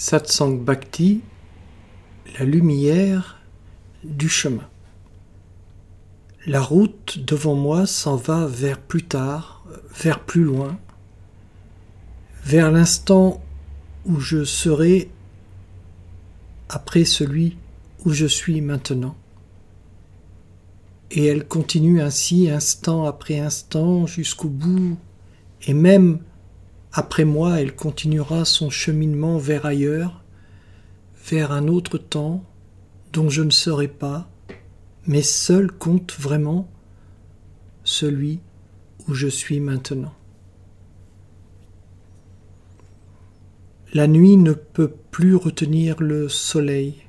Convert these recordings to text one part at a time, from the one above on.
Satsang Bhakti, la lumière du chemin. La route devant moi s'en va vers plus tard, vers plus loin, vers l'instant où je serai après celui où je suis maintenant. Et elle continue ainsi instant après instant jusqu'au bout, et même après moi, elle continuera son cheminement vers ailleurs, vers un autre temps dont je ne serai pas, mais seul compte vraiment celui où je suis maintenant. La nuit ne peut plus retenir le soleil.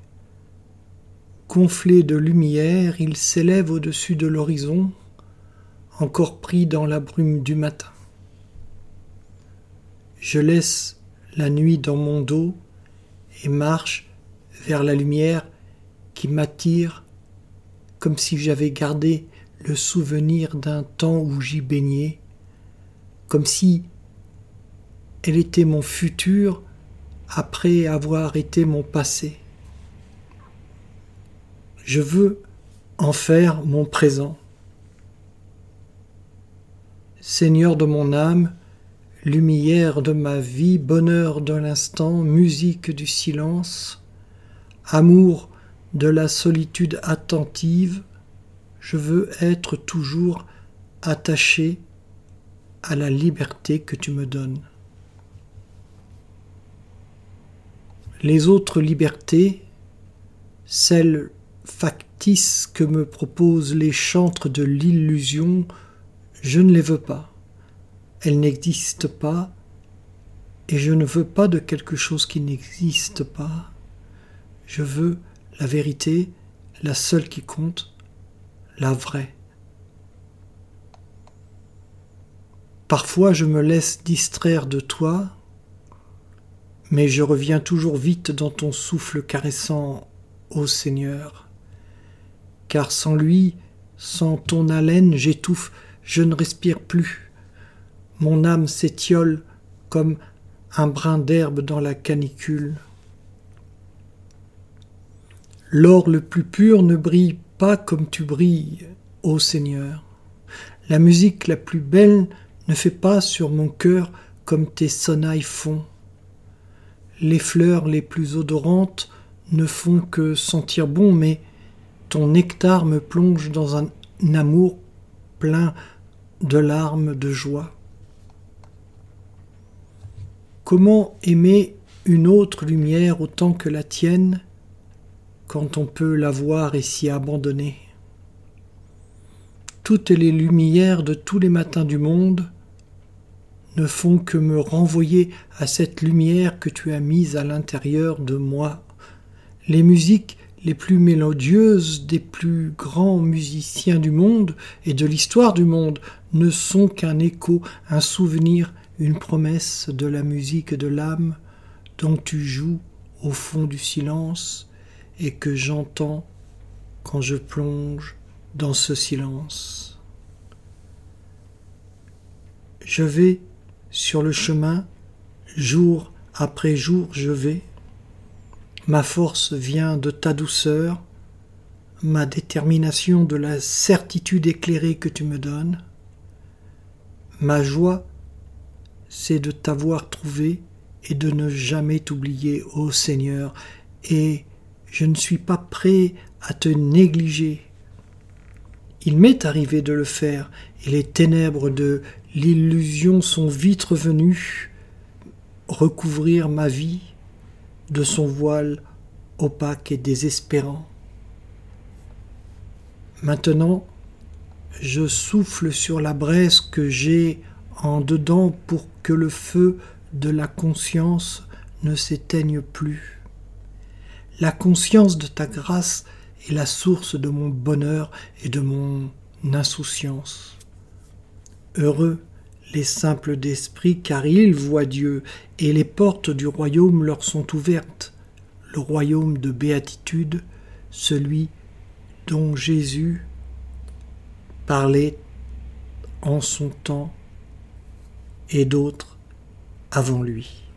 Gonflé de lumière, il s'élève au-dessus de l'horizon, encore pris dans la brume du matin. Je laisse la nuit dans mon dos et marche vers la lumière qui m'attire comme si j'avais gardé le souvenir d'un temps où j'y baignais, comme si elle était mon futur après avoir été mon passé. Je veux en faire mon présent. Seigneur de mon âme, lumière de ma vie, bonheur de l'instant, musique du silence, amour de la solitude attentive, je veux être toujours attaché à la liberté que tu me donnes. Les autres libertés, celles factices que me proposent les chantres de l'illusion, je ne les veux pas elle n'existe pas, et je ne veux pas de quelque chose qui n'existe pas, je veux la vérité, la seule qui compte, la vraie. Parfois je me laisse distraire de toi, mais je reviens toujours vite dans ton souffle caressant, ô Seigneur, car sans lui, sans ton haleine, j'étouffe, je ne respire plus mon âme s'étiole comme un brin d'herbe dans la canicule. L'or le plus pur ne brille pas comme tu brilles, ô Seigneur. La musique la plus belle ne fait pas sur mon cœur comme tes sonnailles font. Les fleurs les plus odorantes ne font que sentir bon, mais ton nectar me plonge dans un amour plein de larmes de joie. Comment aimer une autre lumière autant que la tienne quand on peut la voir et s'y abandonner? Toutes les lumières de tous les matins du monde ne font que me renvoyer à cette lumière que tu as mise à l'intérieur de moi. Les musiques les plus mélodieuses des plus grands musiciens du monde et de l'histoire du monde ne sont qu'un écho, un souvenir une promesse de la musique de l'âme dont tu joues au fond du silence et que j'entends quand je plonge dans ce silence. Je vais sur le chemin, jour après jour je vais, ma force vient de ta douceur, ma détermination de la certitude éclairée que tu me donnes, ma joie c'est de t'avoir trouvé et de ne jamais t'oublier, ô Seigneur, et je ne suis pas prêt à te négliger. Il m'est arrivé de le faire, et les ténèbres de l'illusion sont vite revenues recouvrir ma vie de son voile opaque et désespérant. Maintenant, je souffle sur la braise que j'ai en dedans pour que le feu de la conscience ne s'éteigne plus. La conscience de ta grâce est la source de mon bonheur et de mon insouciance. Heureux les simples d'esprit, car ils voient Dieu, et les portes du royaume leur sont ouvertes, le royaume de béatitude, celui dont Jésus parlait en son temps et d'autres avant lui.